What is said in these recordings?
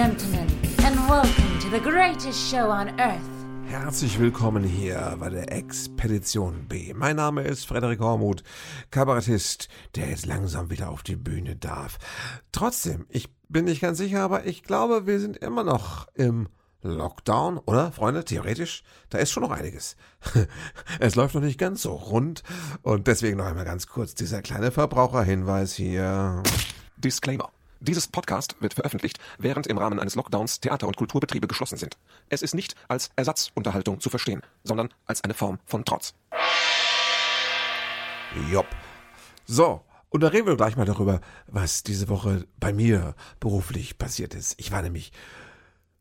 gentlemen, and welcome to the greatest show on earth. Herzlich willkommen hier bei der Expedition B. Mein Name ist Frederik Hormuth, Kabarettist, der jetzt langsam wieder auf die Bühne darf. Trotzdem, ich bin nicht ganz sicher, aber ich glaube, wir sind immer noch im Lockdown, oder, Freunde? Theoretisch, da ist schon noch einiges. es läuft noch nicht ganz so rund und deswegen noch einmal ganz kurz dieser kleine Verbraucherhinweis hier. Disclaimer. Dieses Podcast wird veröffentlicht, während im Rahmen eines Lockdowns Theater- und Kulturbetriebe geschlossen sind. Es ist nicht als Ersatzunterhaltung zu verstehen, sondern als eine Form von Trotz. Jopp. So, und da reden wir gleich mal darüber, was diese Woche bei mir beruflich passiert ist. Ich war nämlich,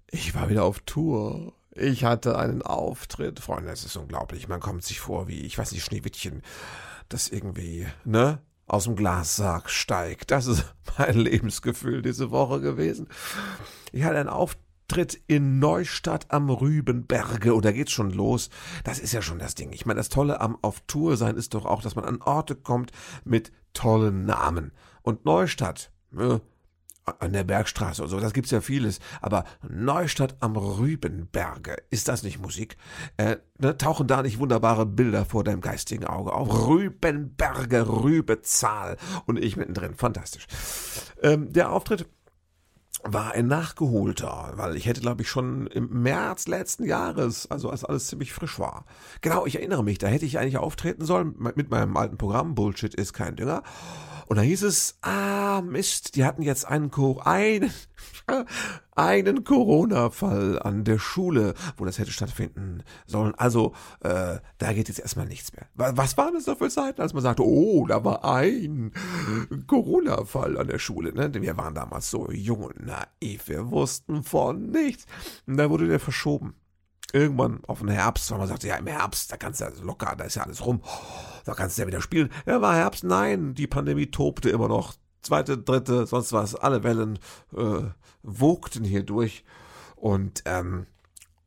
ich war wieder auf Tour. Ich hatte einen Auftritt. Freunde, es ist unglaublich. Man kommt sich vor wie, ich weiß nicht, Schneewittchen, das irgendwie, ne? Aus dem Glassarg steigt. Das ist mein Lebensgefühl diese Woche gewesen. Ich hatte einen Auftritt in Neustadt am Rübenberge und da geht's schon los. Das ist ja schon das Ding. Ich meine, das Tolle am auf Tour sein ist doch auch, dass man an Orte kommt mit tollen Namen. Und Neustadt, ne, an der Bergstraße oder so, das gibt's ja vieles. Aber Neustadt am Rübenberge, ist das nicht Musik? Äh, ne, tauchen da nicht wunderbare Bilder vor deinem geistigen Auge auf? Rübenberge, Rübezahl und ich mittendrin. Fantastisch. Ähm, der Auftritt war ein nachgeholter, weil ich hätte, glaube ich, schon im März letzten Jahres, also als alles ziemlich frisch war. Genau, ich erinnere mich, da hätte ich eigentlich auftreten sollen mit meinem alten Programm Bullshit ist kein Dünger. Und da hieß es, ah, Mist, die hatten jetzt einen, einen, einen Corona-Fall an der Schule, wo das hätte stattfinden sollen. Also, äh, da geht jetzt erstmal nichts mehr. Was waren das da für Zeiten, als man sagte, oh, da war ein Corona-Fall an der Schule. Ne? Wir waren damals so jung und naiv, wir wussten von nichts. Und da wurde der verschoben irgendwann auf den Herbst, weil man sagte, ja, im Herbst, da kannst du ja locker, da ist ja alles rum, da kannst du ja wieder spielen. Ja, war Herbst, nein, die Pandemie tobte immer noch. Zweite, dritte, sonst was, alle Wellen äh, wogten hier durch. Und ähm,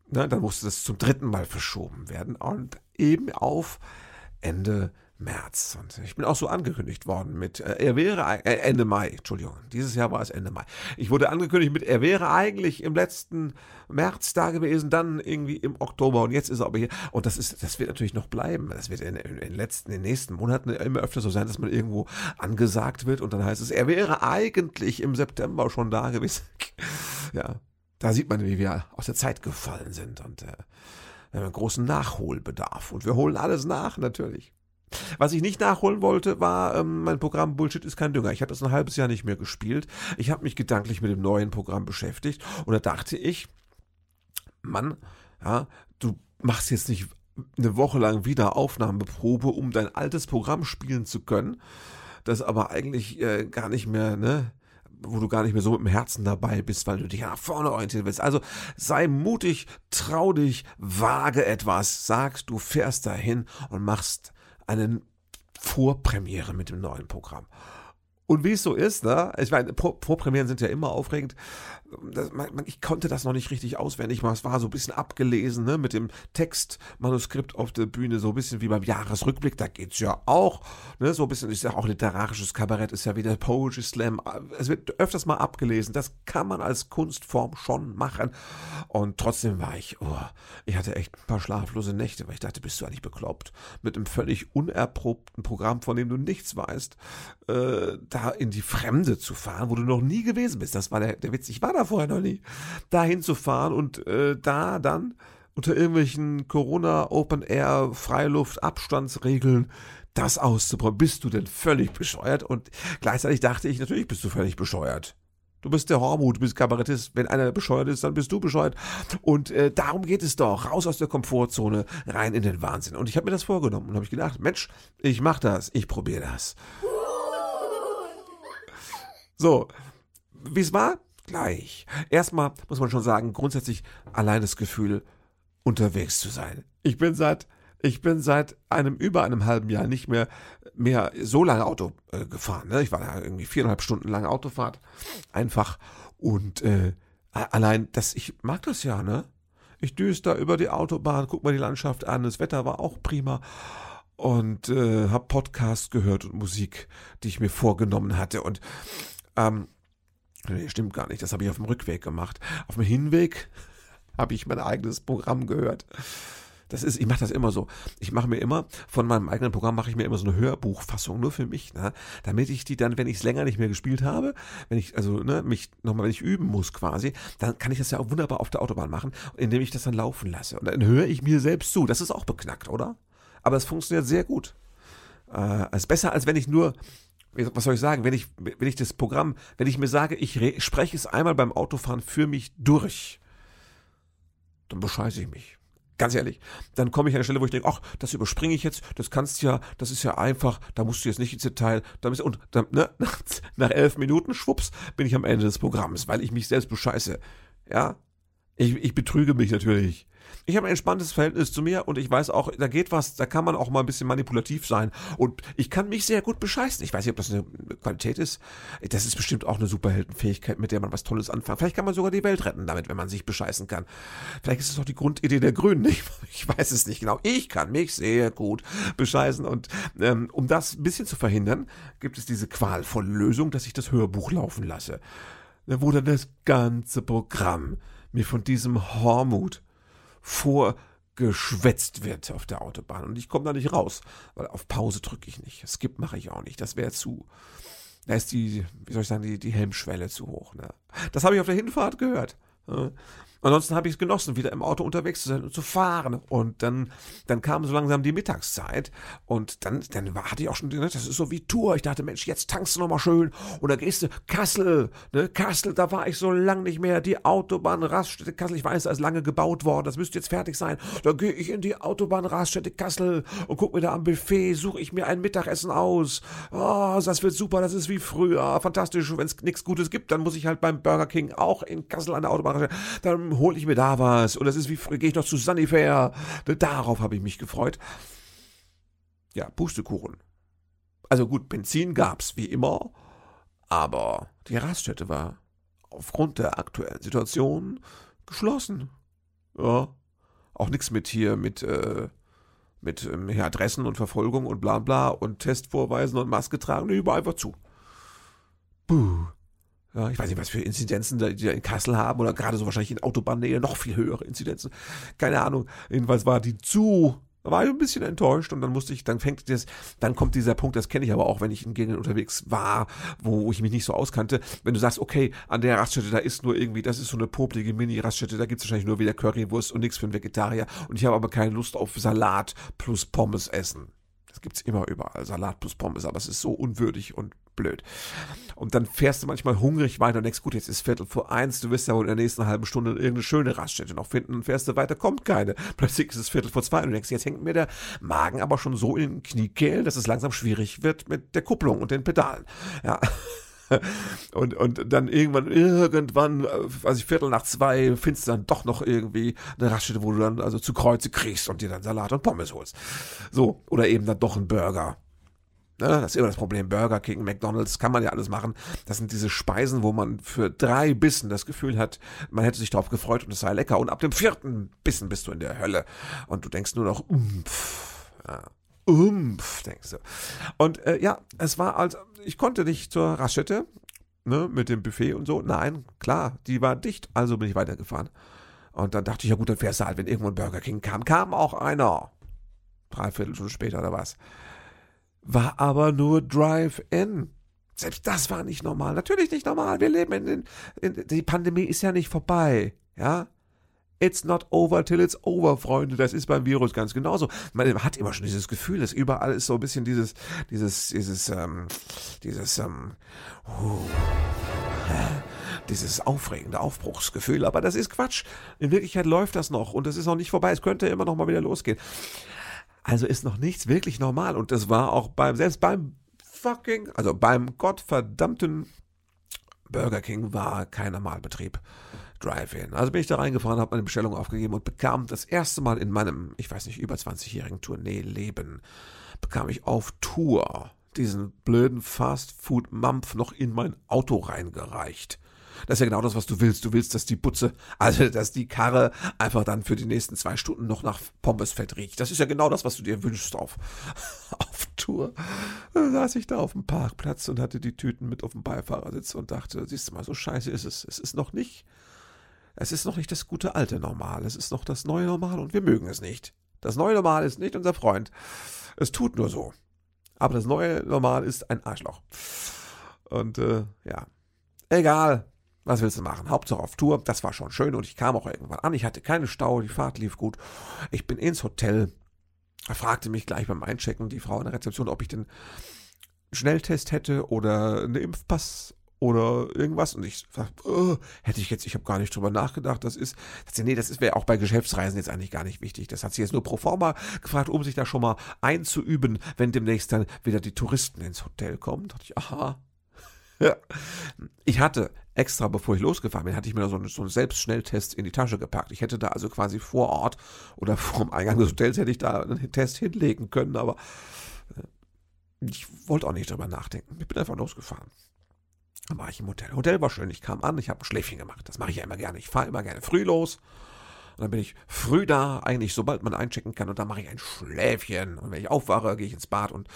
na, dann musste das zum dritten Mal verschoben werden. Und eben auf Ende März. Und ich bin auch so angekündigt worden mit, äh, er wäre, äh, Ende Mai, Entschuldigung, dieses Jahr war es Ende Mai. Ich wurde angekündigt mit, er wäre eigentlich im letzten März da gewesen, dann irgendwie im Oktober und jetzt ist er aber hier. Und das ist, das wird natürlich noch bleiben. Das wird in, in, den letzten, in den nächsten Monaten immer öfter so sein, dass man irgendwo angesagt wird und dann heißt es, er wäre eigentlich im September schon da gewesen. ja, da sieht man, wie wir aus der Zeit gefallen sind und äh, wir haben einen großen Nachholbedarf. Und wir holen alles nach, natürlich. Was ich nicht nachholen wollte, war ähm, mein Programm Bullshit ist kein Dünger. Ich habe das ein halbes Jahr nicht mehr gespielt. Ich habe mich gedanklich mit dem neuen Programm beschäftigt und da dachte ich, Mann, ja, du machst jetzt nicht eine Woche lang wieder Aufnahmeprobe, um dein altes Programm spielen zu können, das aber eigentlich äh, gar nicht mehr, ne, wo du gar nicht mehr so mit dem Herzen dabei bist, weil du dich nach vorne orientieren willst. Also sei mutig, trau dich, wage etwas, sag, du fährst dahin und machst eine Vorpremiere mit dem neuen Programm. Und wie es so ist, ne? Ich meine, Vorpremieren sind ja immer aufregend. Das, man, ich konnte das noch nicht richtig auswendig machen. Es war so ein bisschen abgelesen, ne? Mit dem Textmanuskript auf der Bühne, so ein bisschen wie beim Jahresrückblick. Da geht's ja auch, ne? So ein bisschen ist ja auch literarisches Kabarett, ist ja wieder Poetry Slam. Es wird öfters mal abgelesen. Das kann man als Kunstform schon machen. Und trotzdem war ich, oh, ich hatte echt ein paar schlaflose Nächte, weil ich dachte, bist du eigentlich bekloppt? Mit einem völlig unerprobten Programm, von dem du nichts weißt, äh, da in die Fremde zu fahren, wo du noch nie gewesen bist. Das war der, der Witz. Ich war da vorher noch nie. Da hinzufahren und äh, da dann unter irgendwelchen Corona Open Air Freiluft Abstandsregeln das auszuprobieren. Bist du denn völlig bescheuert? Und gleichzeitig dachte ich, natürlich bist du völlig bescheuert. Du bist der Hormut, du bist Kabarettist. Wenn einer bescheuert ist, dann bist du bescheuert. Und äh, darum geht es doch. Raus aus der Komfortzone, rein in den Wahnsinn. Und ich habe mir das vorgenommen und habe gedacht, Mensch, ich mach das, ich probiere das. So, wie es war? Gleich. Erstmal muss man schon sagen, grundsätzlich allein das Gefühl, unterwegs zu sein. Ich bin seit ich bin seit einem über einem halben Jahr nicht mehr mehr so lange Auto äh, gefahren. Ne? Ich war da irgendwie viereinhalb Stunden lange Autofahrt, einfach und äh, allein das ich mag das ja ne. Ich düse da über die Autobahn, guck mal die Landschaft an, das Wetter war auch prima und äh, habe Podcast gehört und Musik, die ich mir vorgenommen hatte und ähm, Nee, stimmt gar nicht. Das habe ich auf dem Rückweg gemacht. Auf dem Hinweg habe ich mein eigenes Programm gehört. Das ist, ich mache das immer so. Ich mache mir immer, von meinem eigenen Programm mache ich mir immer so eine Hörbuchfassung, nur für mich, ne? damit ich die dann, wenn ich es länger nicht mehr gespielt habe, wenn ich, also ne, mich nochmal, wenn ich üben muss quasi, dann kann ich das ja auch wunderbar auf der Autobahn machen, indem ich das dann laufen lasse. Und dann höre ich mir selbst zu. Das ist auch beknackt, oder? Aber es funktioniert sehr gut. Äh, es ist besser, als wenn ich nur was soll ich sagen, wenn ich, wenn ich das Programm, wenn ich mir sage, ich spreche es einmal beim Autofahren für mich durch, dann bescheiße ich mich. Ganz ehrlich, dann komme ich an eine Stelle, wo ich denke, ach, das überspringe ich jetzt, das kannst ja, das ist ja einfach, da musst du jetzt nicht ins Detail, und dann, ne, nach elf Minuten, schwupps, bin ich am Ende des Programms, weil ich mich selbst bescheiße. Ja, ich, ich betrüge mich natürlich. Ich habe ein entspanntes Verhältnis zu mir und ich weiß auch, da geht was, da kann man auch mal ein bisschen manipulativ sein. Und ich kann mich sehr gut bescheißen. Ich weiß nicht, ob das eine Qualität ist. Das ist bestimmt auch eine Superheldenfähigkeit, mit der man was Tolles anfangen. Vielleicht kann man sogar die Welt retten damit, wenn man sich bescheißen kann. Vielleicht ist es auch die Grundidee der Grünen. Ich, ich weiß es nicht genau. Ich kann mich sehr gut bescheißen. Und ähm, um das ein bisschen zu verhindern, gibt es diese qualvolle Lösung, dass ich das Hörbuch laufen lasse. Wo dann das ganze Programm mir von diesem Hormut vorgeschwätzt wird auf der Autobahn. Und ich komme da nicht raus, weil auf Pause drücke ich nicht. Skip mache ich auch nicht. Das wäre zu. Da ist die, wie soll ich sagen, die, die Helmschwelle zu hoch. Ne? Das habe ich auf der Hinfahrt gehört. Ansonsten habe ich es genossen, wieder im Auto unterwegs zu sein und zu fahren. Und dann, dann kam so langsam die Mittagszeit und dann, dann war, hatte ich auch schon, ne, das ist so wie Tour. Ich dachte, Mensch, jetzt tankst du nochmal schön und dann gehst du Kassel, ne, Kassel, da war ich so lang nicht mehr. Die Autobahn Raststätte Kassel, ich weiß, da ist lange gebaut worden, das müsste jetzt fertig sein. Dann gehe ich in die Autobahn Raststätte Kassel und guck mir da am Buffet, suche ich mir ein Mittagessen aus. Oh, das wird super, das ist wie früher, fantastisch. Wenn es nichts Gutes gibt, dann muss ich halt beim Burger King auch in Kassel an der Autobahn. Dann hole ich mir da was. Und das ist wie, gehe ich noch zu Sunnyfair. Darauf habe ich mich gefreut. Ja, Pustekuchen. Also gut, Benzin gab's wie immer, aber die Raststätte war aufgrund der aktuellen Situation geschlossen. Ja, auch nichts mit hier mit äh, mit ähm, Adressen und Verfolgung und bla bla und Testvorweisen und Maske tragen, nee, überall einfach zu. Buh. Ja, ich weiß nicht, was für Inzidenzen die da in Kassel haben oder gerade so wahrscheinlich in Autobahnnähe noch viel höhere Inzidenzen. Keine Ahnung. Jedenfalls war die zu. Da war ich ein bisschen enttäuscht und dann musste ich, dann fängt das, dann kommt dieser Punkt, das kenne ich aber auch, wenn ich in Gegenden unterwegs war, wo ich mich nicht so auskannte. Wenn du sagst, okay, an der Raststätte, da ist nur irgendwie, das ist so eine poplige Mini-Raststätte, da gibt's wahrscheinlich nur wieder Currywurst und nichts für einen Vegetarier und ich habe aber keine Lust auf Salat plus Pommes essen. Das gibt's immer überall, Salat plus Pommes, aber es ist so unwürdig und blöd. Und dann fährst du manchmal hungrig weiter und denkst, gut, jetzt ist Viertel vor eins, du wirst ja wohl in der nächsten halben Stunde irgendeine schöne Raststätte noch finden und fährst du weiter, kommt keine. Plötzlich ist es Viertel vor zwei und du denkst, jetzt hängt mir der Magen aber schon so in den Kniekehlen, dass es langsam schwierig wird mit der Kupplung und den Pedalen. Ja. Und, und dann irgendwann, irgendwann, weiß ich, Viertel nach zwei, findest du dann doch noch irgendwie eine Raststätte, wo du dann also zu Kreuze kriegst und dir dann Salat und Pommes holst. So, oder eben dann doch ein Burger. Ne, das ist immer das Problem. Burger King, McDonalds, kann man ja alles machen. Das sind diese Speisen, wo man für drei Bissen das Gefühl hat, man hätte sich darauf gefreut und es sei lecker. Und ab dem vierten Bissen bist du in der Hölle. Und du denkst nur noch, umpf. Ja. Umpf, denkst du. Und äh, ja, es war also, ich konnte nicht zur Raststätte, ne, mit dem Buffet und so. Nein, klar, die war dicht, also bin ich weitergefahren. Und dann dachte ich, ja gut, dann fährst du halt, wenn irgendwo ein Burger King kam. Kam auch einer. Dreiviertel Stunde später oder was war aber nur Drive-In. Selbst das war nicht normal. Natürlich nicht normal. Wir leben in, in, in, die Pandemie ist ja nicht vorbei. Ja? It's not over till it's over, Freunde. Das ist beim Virus ganz genauso. Man hat immer schon dieses Gefühl, dass überall ist so ein bisschen dieses, dieses, dieses, ähm, dieses, ähm, uh, dieses aufregende Aufbruchsgefühl. Aber das ist Quatsch. In Wirklichkeit läuft das noch und es ist noch nicht vorbei. Es könnte immer noch mal wieder losgehen. Also ist noch nichts wirklich normal. Und das war auch beim, selbst beim fucking, also beim gottverdammten Burger King war kein Normalbetrieb. Drive-In. Also bin ich da reingefahren, habe meine Bestellung aufgegeben und bekam das erste Mal in meinem, ich weiß nicht, über 20-jährigen Tournee-Leben, bekam ich auf Tour diesen blöden Fast-Food-Mampf noch in mein Auto reingereicht. Das ist ja genau das, was du willst. Du willst, dass die Butze, also dass die Karre einfach dann für die nächsten zwei Stunden noch nach Pommesfett riecht. Das ist ja genau das, was du dir wünschst auf, auf Tour. Da saß ich da auf dem Parkplatz und hatte die Tüten mit auf dem Beifahrersitz und dachte, siehst du mal, so scheiße ist es. Es ist noch nicht, es ist noch nicht das gute alte Normal. Es ist noch das neue Normal und wir mögen es nicht. Das neue Normal ist nicht unser Freund. Es tut nur so. Aber das neue Normal ist ein Arschloch. Und äh, ja, egal. Was willst du machen? Hauptsache auf Tour. Das war schon schön und ich kam auch irgendwann an. Ich hatte keine Stau, die Fahrt lief gut. Ich bin ins Hotel. Er fragte mich gleich beim Einchecken die Frau in der Rezeption, ob ich den Schnelltest hätte oder einen Impfpass oder irgendwas. Und ich sag, oh, hätte ich jetzt, ich habe gar nicht drüber nachgedacht. Das ist, das, nee, das wäre auch bei Geschäftsreisen jetzt eigentlich gar nicht wichtig. Das hat sie jetzt nur pro forma gefragt, um sich da schon mal einzuüben, wenn demnächst dann wieder die Touristen ins Hotel kommen. Da dachte ich, aha. Ich hatte extra, bevor ich losgefahren bin, hatte ich mir so einen, so einen Selbstschnelltest in die Tasche gepackt. Ich hätte da also quasi vor Ort oder vorm Eingang des Hotels hätte ich da einen Test hinlegen können, aber äh, ich wollte auch nicht drüber nachdenken. Ich bin einfach losgefahren. Dann war ich im Hotel. Hotel war schön. Ich kam an, ich habe ein Schläfchen gemacht. Das mache ich ja immer gerne. Ich fahre immer gerne früh los. Und dann bin ich früh da, eigentlich sobald man einchecken kann. Und dann mache ich ein Schläfchen. Und wenn ich aufwache, gehe ich ins Bad und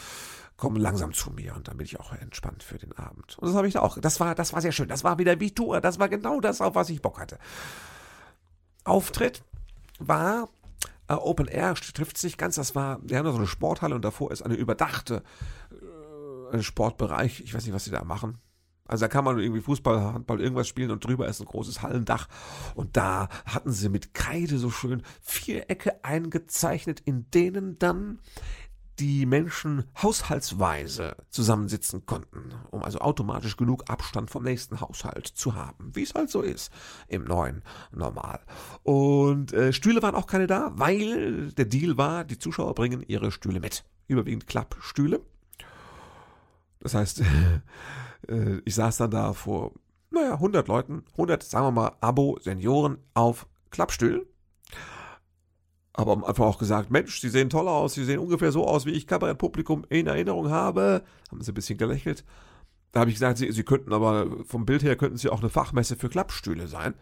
komme langsam zu mir. Und dann bin ich auch entspannt für den Abend. Und das habe ich auch. Das war, das war sehr schön. Das war wieder wie Tour. Das war genau das, auf was ich Bock hatte. Auftritt war äh, Open Air, trifft sich ganz. Das war, wir haben da so eine Sporthalle und davor ist eine überdachte äh, Sportbereich. Ich weiß nicht, was sie da machen also da kann man irgendwie Fußball, Handball, irgendwas spielen und drüber ist ein großes Hallendach. Und da hatten sie mit Kreide so schön Vierecke eingezeichnet, in denen dann die Menschen haushaltsweise zusammensitzen konnten, um also automatisch genug Abstand vom nächsten Haushalt zu haben, wie es halt so ist im neuen Normal. Und äh, Stühle waren auch keine da, weil der Deal war, die Zuschauer bringen ihre Stühle mit. Überwiegend Klappstühle. Das heißt, äh, ich saß dann da vor, naja, 100 Leuten, 100, sagen wir mal, Abo-Senioren auf Klappstühlen. Aber am Anfang auch gesagt, Mensch, Sie sehen toll aus, Sie sehen ungefähr so aus, wie ich Kabarettpublikum in Erinnerung habe. Haben sie ein bisschen gelächelt. Da habe ich gesagt, Sie, Sie könnten aber, vom Bild her könnten Sie auch eine Fachmesse für Klappstühle sein.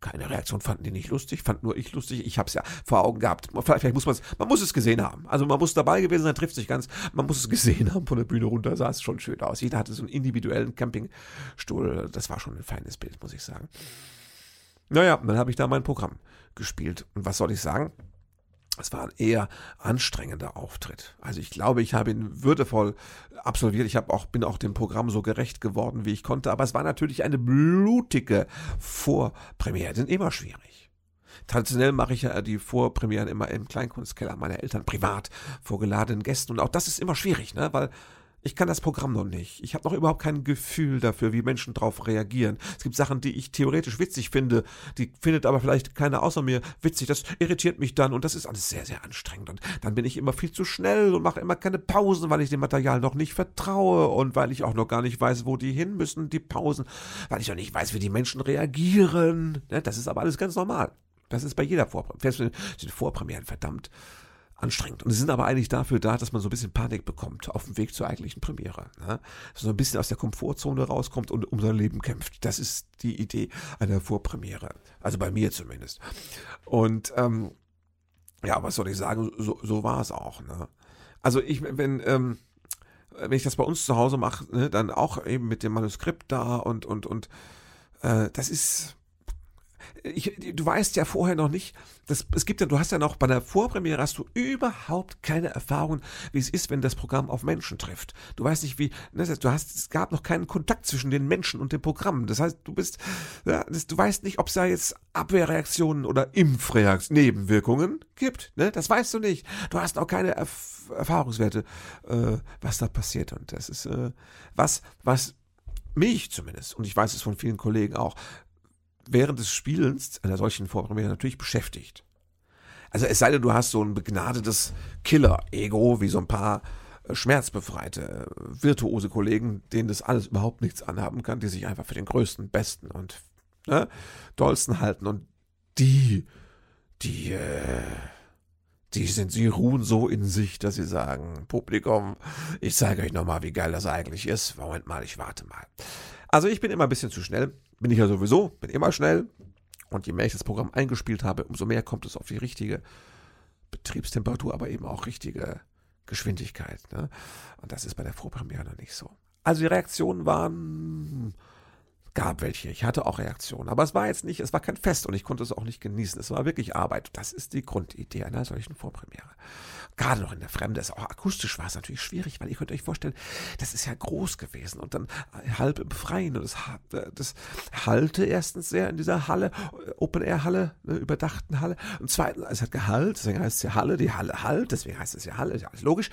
Keine Reaktion fanden die nicht lustig, fand nur ich lustig. Ich habe es ja vor Augen gehabt. Vielleicht muss man es, man muss es gesehen haben. Also man muss dabei gewesen sein, trifft sich ganz. Man muss es gesehen haben von der Bühne runter, sah es schon schön aus. Jeder hatte so einen individuellen Campingstuhl. Das war schon ein feines Bild, muss ich sagen. Naja, dann habe ich da mein Programm gespielt. Und was soll ich sagen? Es war ein eher anstrengender Auftritt. Also ich glaube, ich habe ihn würdevoll absolviert. Ich habe auch, bin auch dem Programm so gerecht geworden, wie ich konnte. Aber es war natürlich eine blutige Vorpremiere. Sind immer schwierig. Traditionell mache ich ja die Vorpremieren immer im Kleinkunstkeller meiner Eltern, privat, vor geladenen Gästen. Und auch das ist immer schwierig, ne? weil ich kann das Programm noch nicht. Ich habe noch überhaupt kein Gefühl dafür, wie Menschen darauf reagieren. Es gibt Sachen, die ich theoretisch witzig finde, die findet aber vielleicht keiner außer mir witzig. Das irritiert mich dann und das ist alles sehr, sehr anstrengend. Und dann bin ich immer viel zu schnell und mache immer keine Pausen, weil ich dem Material noch nicht vertraue und weil ich auch noch gar nicht weiß, wo die hin müssen, die Pausen, weil ich noch nicht weiß, wie die Menschen reagieren. Ne, das ist aber alles ganz normal. Das ist bei jeder Vorpremiere. Sind Vorpremieren verdammt anstrengend. Und sie sind aber eigentlich dafür da, dass man so ein bisschen Panik bekommt auf dem Weg zur eigentlichen Premiere. Ne? Dass man so ein bisschen aus der Komfortzone rauskommt und um sein Leben kämpft. Das ist die Idee einer Vorpremiere. Also bei mir zumindest. Und ähm, ja, was soll ich sagen, so, so war es auch. Ne? Also ich, wenn, ähm, wenn ich das bei uns zu Hause mache, ne, dann auch eben mit dem Manuskript da und, und, und äh, das ist ich, du weißt ja vorher noch nicht, das, es gibt ja, du hast ja noch bei der Vorpremiere hast du überhaupt keine Erfahrung, wie es ist, wenn das Programm auf Menschen trifft. Du weißt nicht, wie, ne, du hast, es gab noch keinen Kontakt zwischen den Menschen und dem Programm. Das heißt, du bist, ja, das, du weißt nicht, ob es da jetzt Abwehrreaktionen oder Impfreaktionen, Nebenwirkungen gibt. Ne? Das weißt du nicht. Du hast auch keine Erf Erfahrungswerte, äh, was da passiert. Und das ist äh, was, was mich zumindest, und ich weiß es von vielen Kollegen auch, während des Spielens einer solchen Vorpremiere natürlich beschäftigt. Also es sei denn, du hast so ein begnadetes Killer-Ego, wie so ein paar äh, schmerzbefreite, äh, virtuose Kollegen, denen das alles überhaupt nichts anhaben kann, die sich einfach für den größten, besten und ne, dollsten halten. Und die, die, äh, die sind, sie ruhen so in sich, dass sie sagen, Publikum, ich zeige euch nochmal, wie geil das eigentlich ist. Moment mal, ich warte mal. Also ich bin immer ein bisschen zu schnell. Bin ich ja sowieso, bin immer schnell. Und je mehr ich das Programm eingespielt habe, umso mehr kommt es auf die richtige Betriebstemperatur, aber eben auch richtige Geschwindigkeit. Ne? Und das ist bei der Vorpremiere noch nicht so. Also die Reaktionen waren gab welche. Ich hatte auch Reaktionen. Aber es war jetzt nicht, es war kein Fest und ich konnte es auch nicht genießen. Es war wirklich Arbeit. Das ist die Grundidee einer solchen Vorpremiere. Gerade noch in der Fremde. Es auch akustisch war es natürlich schwierig, weil ihr könnt euch vorstellen, das ist ja groß gewesen und dann halb im Freien und das, das hallte erstens sehr in dieser Halle, Open-Air-Halle, ne, überdachten Halle. Und zweitens, es hat Gehalt, deswegen heißt es ja Halle, die Halle halt, deswegen heißt es ja Halle, ist ja alles logisch.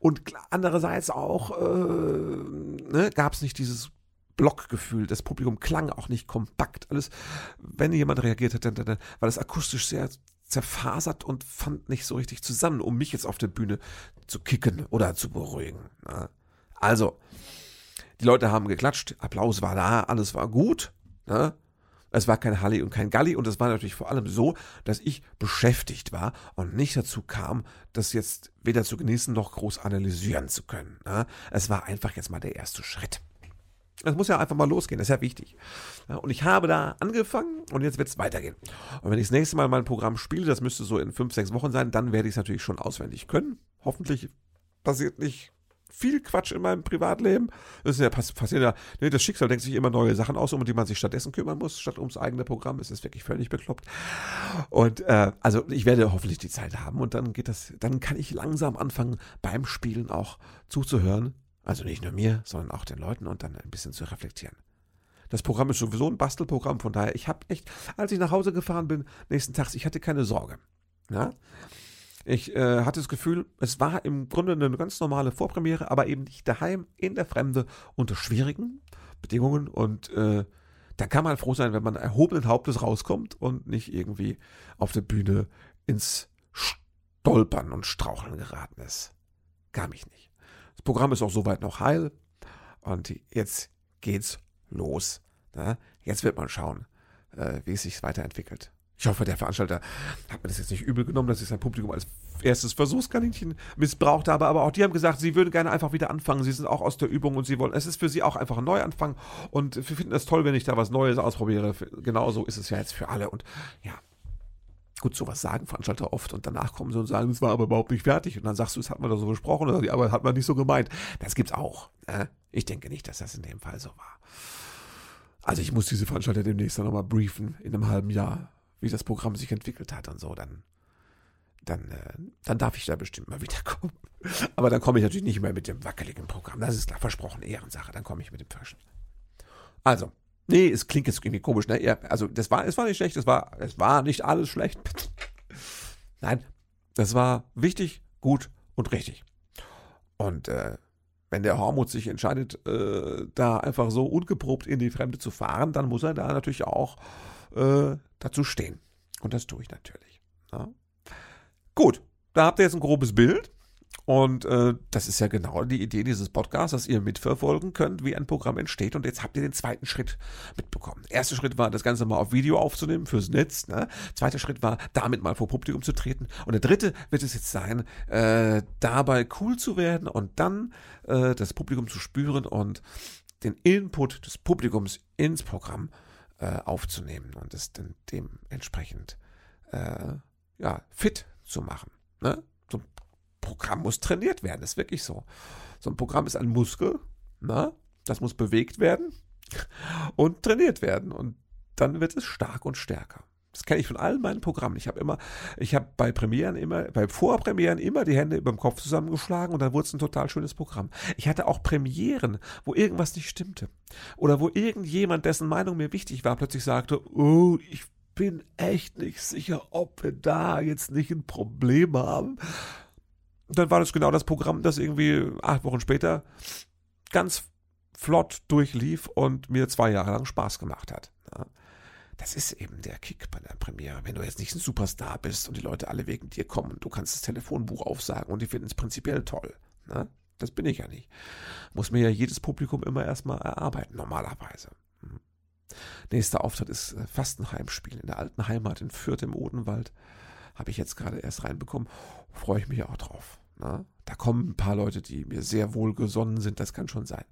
Und andererseits auch äh, ne, gab es nicht dieses Blockgefühl. Das Publikum klang auch nicht kompakt. Alles, wenn jemand reagiert hat, dann, dann, dann war das akustisch sehr zerfasert und fand nicht so richtig zusammen, um mich jetzt auf der Bühne zu kicken oder zu beruhigen. Na. Also, die Leute haben geklatscht, Applaus war da, alles war gut. Na. Es war kein Halli und kein Galli und es war natürlich vor allem so, dass ich beschäftigt war und nicht dazu kam, das jetzt weder zu genießen noch groß analysieren zu können. Na. Es war einfach jetzt mal der erste Schritt. Es muss ja einfach mal losgehen, das ist ja wichtig. Ja, und ich habe da angefangen und jetzt wird es weitergehen. Und wenn ich das nächste Mal mein Programm spiele, das müsste so in fünf, sechs Wochen sein, dann werde ich es natürlich schon auswendig können. Hoffentlich passiert nicht viel Quatsch in meinem Privatleben. Das ist ja passiert ja, nee, das Schicksal denkt sich immer neue Sachen aus, um die man sich stattdessen kümmern muss, statt ums eigene Programm. Es ist wirklich völlig bekloppt. Und äh, also ich werde hoffentlich die Zeit haben und dann geht das, dann kann ich langsam anfangen, beim Spielen auch zuzuhören also nicht nur mir, sondern auch den Leuten und dann ein bisschen zu reflektieren. Das Programm ist sowieso ein Bastelprogramm, von daher, ich habe echt, als ich nach Hause gefahren bin, nächsten Tags, ich hatte keine Sorge. Ja? Ich äh, hatte das Gefühl, es war im Grunde eine ganz normale Vorpremiere, aber eben nicht daheim, in der Fremde, unter schwierigen Bedingungen. Und äh, da kann man froh sein, wenn man erhobenen Hauptes rauskommt und nicht irgendwie auf der Bühne ins Stolpern und Straucheln geraten ist. Gar mich nicht. Das Programm ist auch soweit noch heil. Und jetzt geht's los. Ne? Jetzt wird man schauen, äh, wie es sich weiterentwickelt. Ich hoffe, der Veranstalter hat mir das jetzt nicht übel genommen, dass ich sein Publikum als erstes Versuchskaninchen missbraucht habe, aber auch die haben gesagt, sie würden gerne einfach wieder anfangen. Sie sind auch aus der Übung und sie wollen, es ist für sie auch einfach ein Neuanfang und wir finden es toll, wenn ich da was Neues ausprobiere. Genauso ist es ja jetzt für alle und ja, Gut, sowas sagen Veranstalter oft und danach kommen sie und sagen, es war aber überhaupt nicht fertig. Und dann sagst du, es hat man da so besprochen, oder aber hat man nicht so gemeint. Das gibt's auch. Ne? Ich denke nicht, dass das in dem Fall so war. Also ich muss diese Veranstalter demnächst dann nochmal briefen in einem halben Jahr, wie das Programm sich entwickelt hat und so. Dann, dann, äh, dann darf ich da bestimmt mal wiederkommen. Aber dann komme ich natürlich nicht mehr mit dem wackeligen Programm. Das ist klar versprochen, Ehrensache. Dann komme ich mit dem frischen. Also, Nee, es klingt jetzt irgendwie komisch, ne? Ja, also das war, es war nicht schlecht, es war, es war nicht alles schlecht. Nein, das war wichtig, gut und richtig. Und äh, wenn der Hormut sich entscheidet, äh, da einfach so ungeprobt in die Fremde zu fahren, dann muss er da natürlich auch äh, dazu stehen. Und das tue ich natürlich. Ja. Gut, da habt ihr jetzt ein grobes Bild. Und äh, das ist ja genau die Idee dieses Podcasts, dass ihr mitverfolgen könnt, wie ein Programm entsteht. Und jetzt habt ihr den zweiten Schritt mitbekommen. Erster Schritt war, das Ganze mal auf Video aufzunehmen fürs Netz. Ne? Zweiter Schritt war, damit mal vor Publikum zu treten. Und der dritte wird es jetzt sein, äh, dabei cool zu werden und dann äh, das Publikum zu spüren und den Input des Publikums ins Programm äh, aufzunehmen und es dann dementsprechend äh, ja, fit zu machen. Ne? Programm muss trainiert werden, ist wirklich so. So ein Programm ist ein Muskel, na? das muss bewegt werden und trainiert werden und dann wird es stark und stärker. Das kenne ich von allen meinen Programmen. Ich habe immer, ich habe bei Premieren immer, bei Vorpremieren immer die Hände über dem Kopf zusammengeschlagen und dann wurde es ein total schönes Programm. Ich hatte auch Premieren, wo irgendwas nicht stimmte. Oder wo irgendjemand, dessen Meinung mir wichtig war, plötzlich sagte, oh, ich bin echt nicht sicher, ob wir da jetzt nicht ein Problem haben dann war das genau das Programm, das irgendwie acht Wochen später ganz flott durchlief und mir zwei Jahre lang Spaß gemacht hat. Ja. Das ist eben der Kick bei der Premiere. Wenn du jetzt nicht ein Superstar bist und die Leute alle wegen dir kommen und du kannst das Telefonbuch aufsagen und die finden es prinzipiell toll. Ne? Das bin ich ja nicht. Muss mir ja jedes Publikum immer erstmal erarbeiten, normalerweise. Hm. Nächster Auftritt ist äh, fast ein Heimspiel in der alten Heimat in Fürth im Odenwald. Habe ich jetzt gerade erst reinbekommen. Freue ich mich auch drauf. Na? Da kommen ein paar Leute, die mir sehr wohlgesonnen sind, das kann schon sein.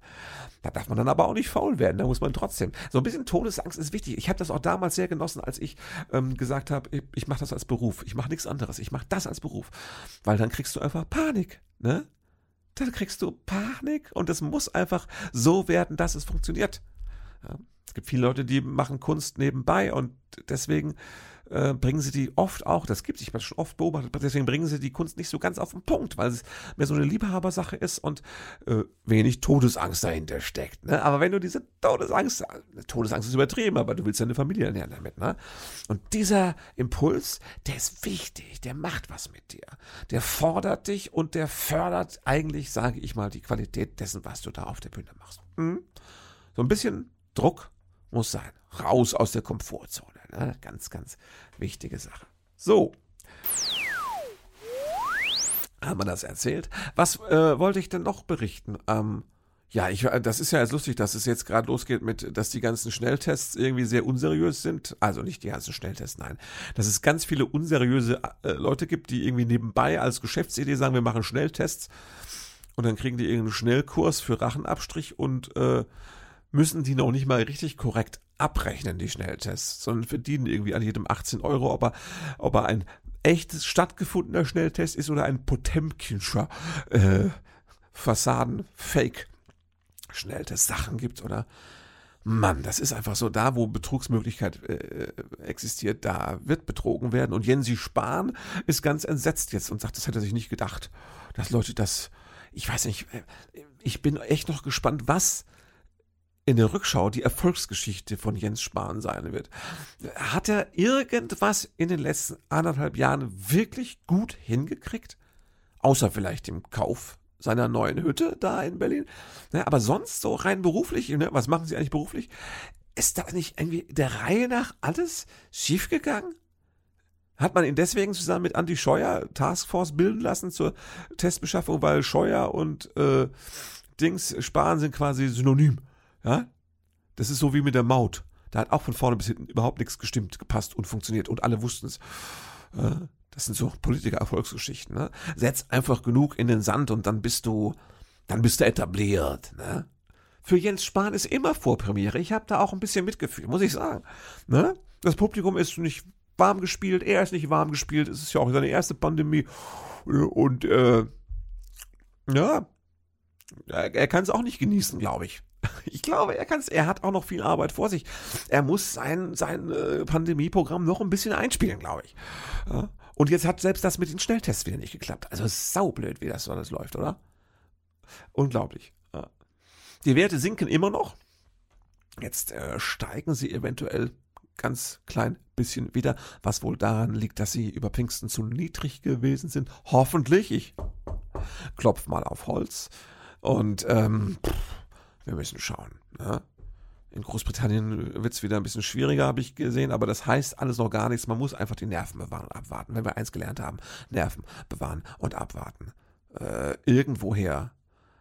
Da darf man dann aber auch nicht faul werden, da muss man trotzdem. So ein bisschen Todesangst ist wichtig. Ich habe das auch damals sehr genossen, als ich ähm, gesagt habe, ich, ich mache das als Beruf. Ich mache nichts anderes. Ich mache das als Beruf. Weil dann kriegst du einfach Panik. Ne? Dann kriegst du Panik und es muss einfach so werden, dass es funktioniert. Ja. Es gibt viele Leute, die machen Kunst nebenbei und deswegen äh, bringen sie die oft auch, das gibt sich mal schon oft beobachtet, deswegen bringen sie die Kunst nicht so ganz auf den Punkt, weil es mehr so eine Liebhabersache ist und äh, wenig Todesangst dahinter steckt. Ne? Aber wenn du diese Todesangst, Todesangst ist übertrieben, aber du willst deine Familie ernähren damit. Ne? Und dieser Impuls, der ist wichtig, der macht was mit dir. Der fordert dich und der fördert eigentlich, sage ich mal, die Qualität dessen, was du da auf der Bühne machst. Mhm. So ein bisschen Druck muss sein. Raus aus der Komfortzone. Ne? Ganz, ganz wichtige Sache. So. Haben wir das erzählt? Was äh, wollte ich denn noch berichten? Ähm, ja, ich, das ist ja jetzt lustig, dass es jetzt gerade losgeht mit, dass die ganzen Schnelltests irgendwie sehr unseriös sind. Also nicht die ganzen Schnelltests, nein. Dass es ganz viele unseriöse äh, Leute gibt, die irgendwie nebenbei als Geschäftsidee sagen, wir machen Schnelltests. Und dann kriegen die irgendeinen Schnellkurs für Rachenabstrich und äh, müssen die noch nicht mal richtig korrekt abrechnen, die Schnelltests, sondern verdienen irgendwie an jedem 18 Euro, ob er, ob er ein echtes stattgefundener Schnelltest ist oder ein Potemkinscher äh, Fassaden-Fake-Schnelltest Sachen gibt oder Mann, das ist einfach so, da wo Betrugsmöglichkeit äh, existiert, da wird betrogen werden. Und Jensi Spahn ist ganz entsetzt jetzt und sagt, das hätte er sich nicht gedacht, dass Leute das, ich weiß nicht, äh, ich bin echt noch gespannt, was in der Rückschau die Erfolgsgeschichte von Jens Spahn sein wird. Hat er irgendwas in den letzten anderthalb Jahren wirklich gut hingekriegt? Außer vielleicht dem Kauf seiner neuen Hütte da in Berlin. Ja, aber sonst so rein beruflich, ne? was machen Sie eigentlich beruflich? Ist da nicht irgendwie der Reihe nach alles schiefgegangen? Hat man ihn deswegen zusammen mit Andy Scheuer Taskforce bilden lassen zur Testbeschaffung, weil Scheuer und äh, Dings Spahn sind quasi synonym. Ja? Das ist so wie mit der Maut. Da hat auch von vorne bis hinten überhaupt nichts gestimmt, gepasst und funktioniert. Und alle wussten es. Das sind so Politiker-Erfolgsgeschichten. Ne? Setz einfach genug in den Sand und dann bist du, dann bist du etabliert. Ne? Für Jens Spahn ist immer Vorpremiere. Ich habe da auch ein bisschen Mitgefühl, muss ich sagen. Ne? Das Publikum ist nicht warm gespielt, er ist nicht warm gespielt. Es ist ja auch seine erste Pandemie. Und äh, ja, er kann es auch nicht genießen, glaube ich. Ich glaube, er kann es. Er hat auch noch viel Arbeit vor sich. Er muss sein, sein äh, Pandemieprogramm noch ein bisschen einspielen, glaube ich. Ja? Und jetzt hat selbst das mit den Schnelltests wieder nicht geklappt. Also saublöd, wie das alles läuft, oder? Unglaublich. Ja. Die Werte sinken immer noch. Jetzt äh, steigen sie eventuell ganz klein bisschen wieder, was wohl daran liegt, dass sie über Pfingsten zu niedrig gewesen sind. Hoffentlich. Ich klopf mal auf Holz. Und ähm, pff, wir müssen schauen. Ne? In Großbritannien wird es wieder ein bisschen schwieriger, habe ich gesehen, aber das heißt alles noch gar nichts. Man muss einfach die Nerven bewahren und abwarten. Wenn wir eins gelernt haben, Nerven bewahren und abwarten. Äh, irgendwoher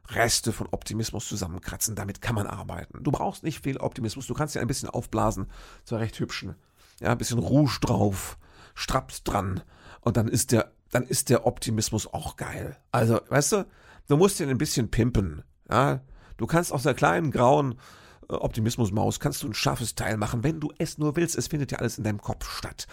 Reste von Optimismus zusammenkratzen, damit kann man arbeiten. Du brauchst nicht viel Optimismus, du kannst ja ein bisschen aufblasen zur recht hübschen. Ja, ein bisschen Rouge drauf, Straps dran und dann ist der, dann ist der Optimismus auch geil. Also, weißt du, du musst ihn ein bisschen pimpen. Ja, Du kannst aus der kleinen grauen äh, Optimismusmaus kannst du ein scharfes Teil machen, wenn du es nur willst. Es findet ja alles in deinem Kopf statt.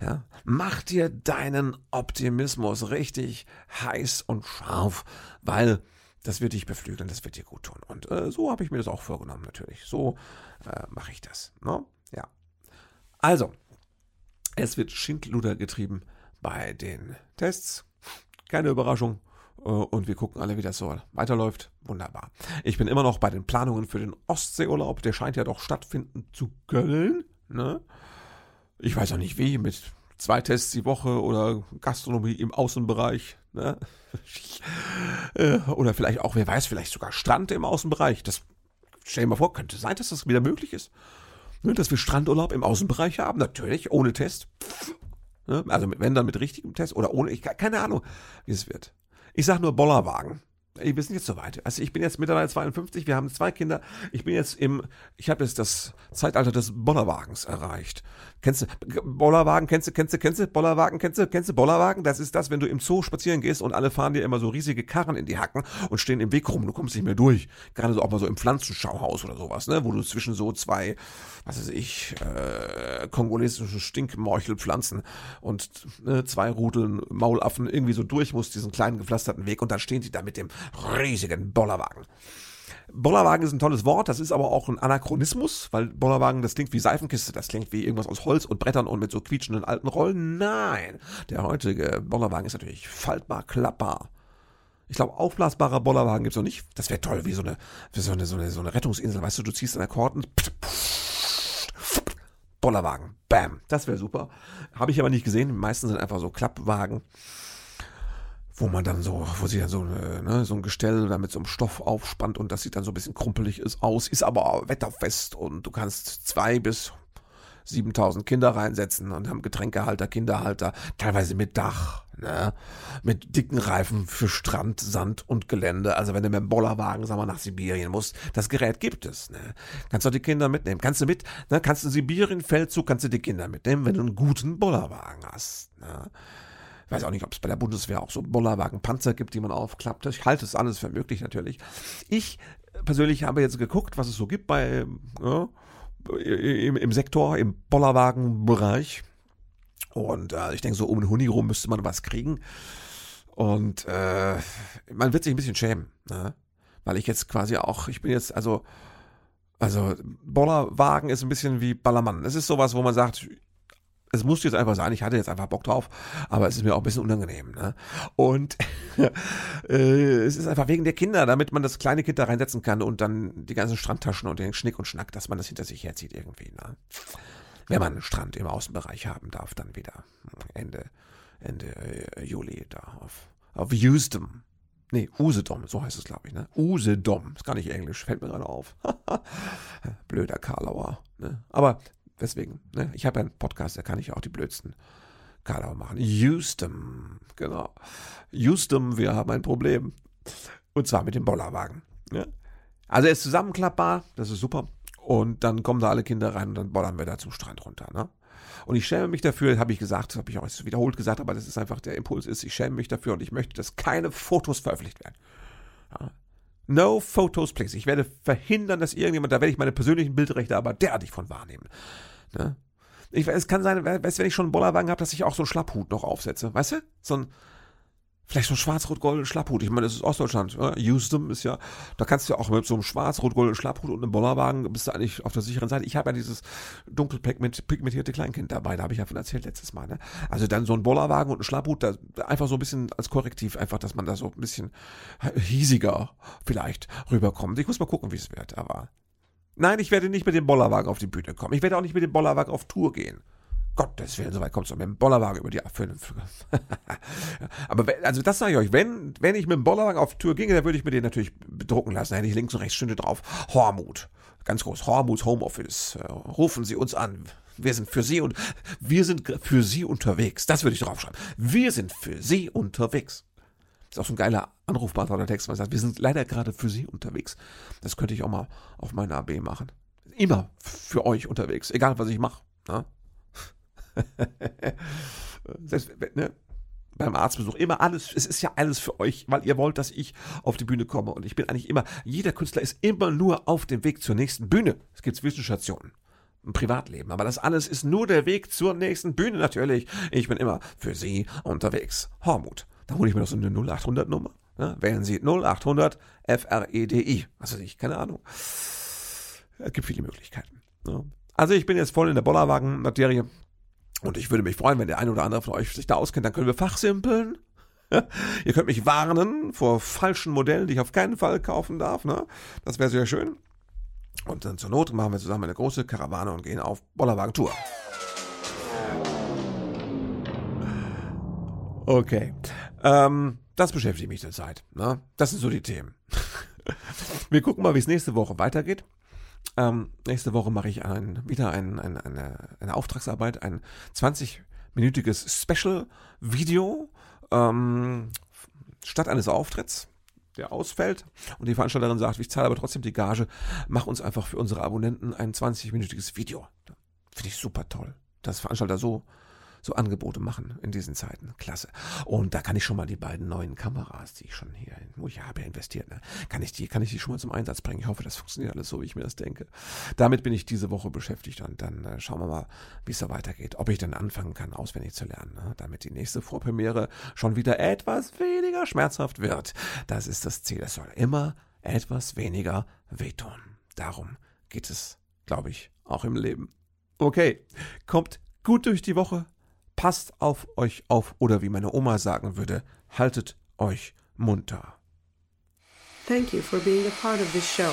Ja? Mach dir deinen Optimismus richtig heiß und scharf, weil das wird dich beflügeln, das wird dir gut tun. Und äh, so habe ich mir das auch vorgenommen, natürlich. So äh, mache ich das. Ne? Ja. Also, es wird Schindluder getrieben bei den Tests. Keine Überraschung. Äh, und wir gucken alle, wie das so weiterläuft. Wunderbar. Ich bin immer noch bei den Planungen für den Ostseeurlaub. Der scheint ja doch stattfinden zu können. Ne? Ich weiß auch nicht wie, mit zwei Tests die Woche oder Gastronomie im Außenbereich. Ne? Äh, oder vielleicht auch, wer weiß, vielleicht sogar Strand im Außenbereich. Das stell dir mal vor, könnte sein, dass das wieder möglich ist. Ne? Dass wir Strandurlaub im Außenbereich haben. Natürlich, ohne Test. Ne? Also wenn dann mit richtigem Test oder ohne, ich, keine Ahnung, wie es wird. Ich sag nur Bollerwagen. Wir sind jetzt soweit. Also ich bin jetzt mittlerweile 52, wir haben zwei Kinder. Ich bin jetzt im, ich habe jetzt das Zeitalter des Bollerwagens erreicht. Kennst du Bollerwagen, kennst du, kennst du, kennst du, Bollerwagen, kennst du, kennst du Bollerwagen? Das ist das, wenn du im Zoo spazieren gehst und alle fahren dir immer so riesige Karren in die Hacken und stehen im Weg rum, du kommst nicht mehr durch. Gerade so auch mal so im Pflanzenschauhaus oder sowas, ne, wo du zwischen so zwei, was weiß ich, äh, kongolesische Stinkmorchelpflanzen und ne, zwei Rudeln Maulaffen irgendwie so durch musst, diesen kleinen gepflasterten Weg und dann stehen die da mit dem riesigen Bollerwagen. Bollerwagen ist ein tolles Wort, das ist aber auch ein Anachronismus, weil Bollerwagen, das klingt wie Seifenkiste, das klingt wie irgendwas aus Holz und Brettern und mit so quietschenden alten Rollen. Nein, der heutige Bollerwagen ist natürlich faltbar, klappbar. Ich glaube, aufblasbarer Bollerwagen gibt's noch nicht. Das wäre toll, wie so eine, wie so eine, so eine, so eine Rettungsinsel. Weißt du, du ziehst an der Korten. Bollerwagen. Bam. Das wäre super. Habe ich aber nicht gesehen. Die meisten sind einfach so Klappwagen wo man dann so, wo sich dann so, äh, ne, so ein Gestell da mit so einem Stoff aufspannt und das sieht dann so ein bisschen krumpelig ist, aus, ist aber wetterfest und du kannst zwei bis 7000 Kinder reinsetzen und haben Getränkehalter, Kinderhalter, teilweise mit Dach, ne, mit dicken Reifen für Strand, Sand und Gelände. Also wenn du mit dem Bollerwagen, sag mal, nach Sibirien musst, das Gerät gibt es, ne. Kannst du die Kinder mitnehmen. Kannst du mit, ne, kannst du Sibirien, Feldzug, kannst du die Kinder mitnehmen, wenn du einen guten Bollerwagen hast, ne. Ich weiß auch nicht, ob es bei der Bundeswehr auch so Bollerwagen Panzer gibt, die man aufklappt. Ich halte es alles für möglich natürlich. Ich persönlich habe jetzt geguckt, was es so gibt bei ja, im, im Sektor, im Bollerwagenbereich. Und äh, ich denke, so um den Huni rum müsste man was kriegen. Und äh, man wird sich ein bisschen schämen, ne? weil ich jetzt quasi auch, ich bin jetzt, also, also Bollerwagen ist ein bisschen wie Ballermann. Es ist sowas, wo man sagt, es musste jetzt einfach sein, ich hatte jetzt einfach Bock drauf, aber es ist mir auch ein bisschen unangenehm. Ne? Und äh, es ist einfach wegen der Kinder, damit man das kleine Kind da reinsetzen kann und dann die ganzen Strandtaschen und den Schnick und Schnack, dass man das hinter sich herzieht irgendwie. Ne? Wenn man einen Strand im Außenbereich haben darf, dann wieder Ende, Ende äh, Juli da auf, auf Houston. Nee, Usedom, so heißt es, glaube ich, ne? Usedom. Ist gar nicht Englisch, fällt mir gerade auf. Blöder Karlauer. Ne? Aber Deswegen, ne? ich habe einen Podcast, da kann ich auch die blödsten Karlauer machen. Houston, genau. Houston, wir haben ein Problem. Und zwar mit dem Bollerwagen. Ne? Also er ist zusammenklappbar, das ist super. Und dann kommen da alle Kinder rein und dann bollern wir da zum Strand runter. Ne? Und ich schäme mich dafür, habe ich gesagt, habe ich auch wiederholt gesagt, aber das ist einfach der Impuls ist, ich schäme mich dafür und ich möchte, dass keine Fotos veröffentlicht werden. Ja? No Photos, please. Ich werde verhindern, dass irgendjemand, da werde ich meine persönlichen Bildrechte aber derartig von wahrnehmen. Ne? Ich, es kann sein, weißt wenn ich schon einen Bollerwagen habe, dass ich auch so einen Schlapphut noch aufsetze. Weißt du? So ein, vielleicht so ein schwarz-rot-goldenen Schlapphut. Ich meine, das ist Ostdeutschland. Ja? Houston ist ja, da kannst du ja auch mit so einem schwarz-rot-goldenen Schlapphut und einem Bollerwagen bist du eigentlich auf der sicheren Seite. Ich habe ja dieses dunkelpigmentierte Kleinkind dabei, da habe ich ja von erzählt letztes Mal. Ne? Also dann so ein Bollerwagen und ein Schlapphut, da, einfach so ein bisschen als Korrektiv, einfach, dass man da so ein bisschen hiesiger vielleicht rüberkommt. Ich muss mal gucken, wie es wird, aber Nein, ich werde nicht mit dem Bollerwagen auf die Bühne kommen. Ich werde auch nicht mit dem Bollerwagen auf Tour gehen. Gottes Willen, so weit kommst du mit dem Bollerwagen über die A5. Aber wenn, also das sage ich euch, wenn, wenn ich mit dem Bollerwagen auf Tour ginge, dann würde ich mir den natürlich bedrucken lassen. Da hätte ich links und rechts stünde drauf. Hormut. Ganz groß. Hormuts Homeoffice. Äh, rufen Sie uns an. Wir sind für Sie und wir sind für Sie unterwegs. Das würde ich draufschreiben. Wir sind für Sie unterwegs. Das ist auch so ein geiler Anrufpartner der Text, man sagt, wir sind leider gerade für Sie unterwegs. Das könnte ich auch mal auf meiner AB machen. Immer für euch unterwegs, egal was ich mache. Ne? Selbst, ne? beim Arztbesuch immer alles, es ist ja alles für euch, weil ihr wollt, dass ich auf die Bühne komme. Und ich bin eigentlich immer, jeder Künstler ist immer nur auf dem Weg zur nächsten Bühne. Es gibt Zwischenstationen. Ein Privatleben. Aber das alles ist nur der Weg zur nächsten Bühne natürlich. Ich bin immer für Sie unterwegs. Hormut. Da hole ich mir noch so eine 0800 Nummer. Ja, wählen Sie 0800 FREDI. Also ich, keine Ahnung. Es gibt viele Möglichkeiten. Ja. Also ich bin jetzt voll in der Bollerwagen-Materie. Und ich würde mich freuen, wenn der eine oder andere von euch sich da auskennt, dann können wir fachsimpeln. Ihr könnt mich warnen vor falschen Modellen, die ich auf keinen Fall kaufen darf. Ne? Das wäre sehr schön. Und dann zur Not machen wir zusammen eine große Karawane und gehen auf Bollerwagen-Tour. Okay. Ähm, das beschäftigt mich zurzeit. Ne? Das sind so die Themen. Wir gucken mal, wie es nächste Woche weitergeht. Ähm, nächste Woche mache ich ein, wieder ein, ein, eine, eine Auftragsarbeit, ein 20-minütiges Special-Video ähm, statt eines Auftritts. der ausfällt und die Veranstalterin sagt, ich zahle aber trotzdem die Gage, mach uns einfach für unsere Abonnenten ein 20-minütiges Video. Finde ich super toll, dass Veranstalter so so Angebote machen in diesen Zeiten. Klasse. Und da kann ich schon mal die beiden neuen Kameras, die ich schon hier, wo ich habe ja investiert, ne, kann ich die, kann ich die schon mal zum Einsatz bringen. Ich hoffe, das funktioniert alles so, wie ich mir das denke. Damit bin ich diese Woche beschäftigt und dann äh, schauen wir mal, wie es da weitergeht. Ob ich dann anfangen kann, auswendig zu lernen, ne, damit die nächste Vorpremiere schon wieder etwas weniger schmerzhaft wird. Das ist das Ziel. Es soll immer etwas weniger wehtun. Darum geht es, glaube ich, auch im Leben. Okay, kommt gut durch die Woche passt auf euch auf oder wie meine Oma sagen würde, haltet euch munter. Thank you for being a part of this show.